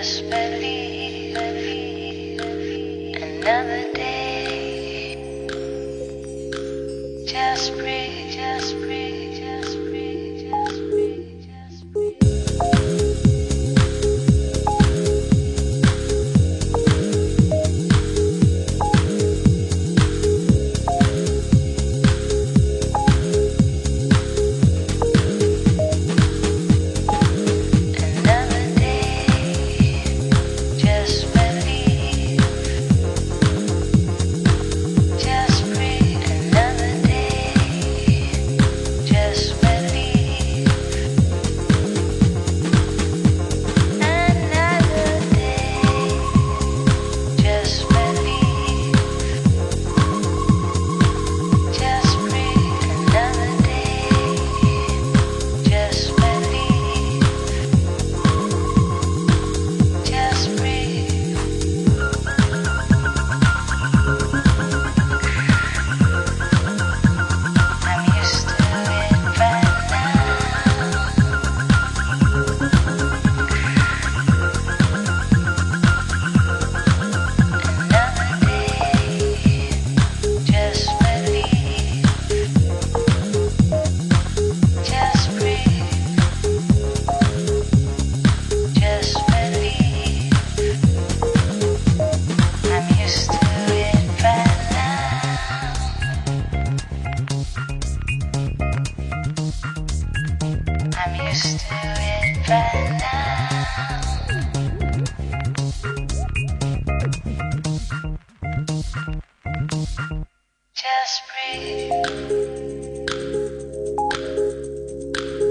Just believe, believe. Another day. Just breathe, just breathe.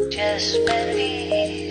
Just believe.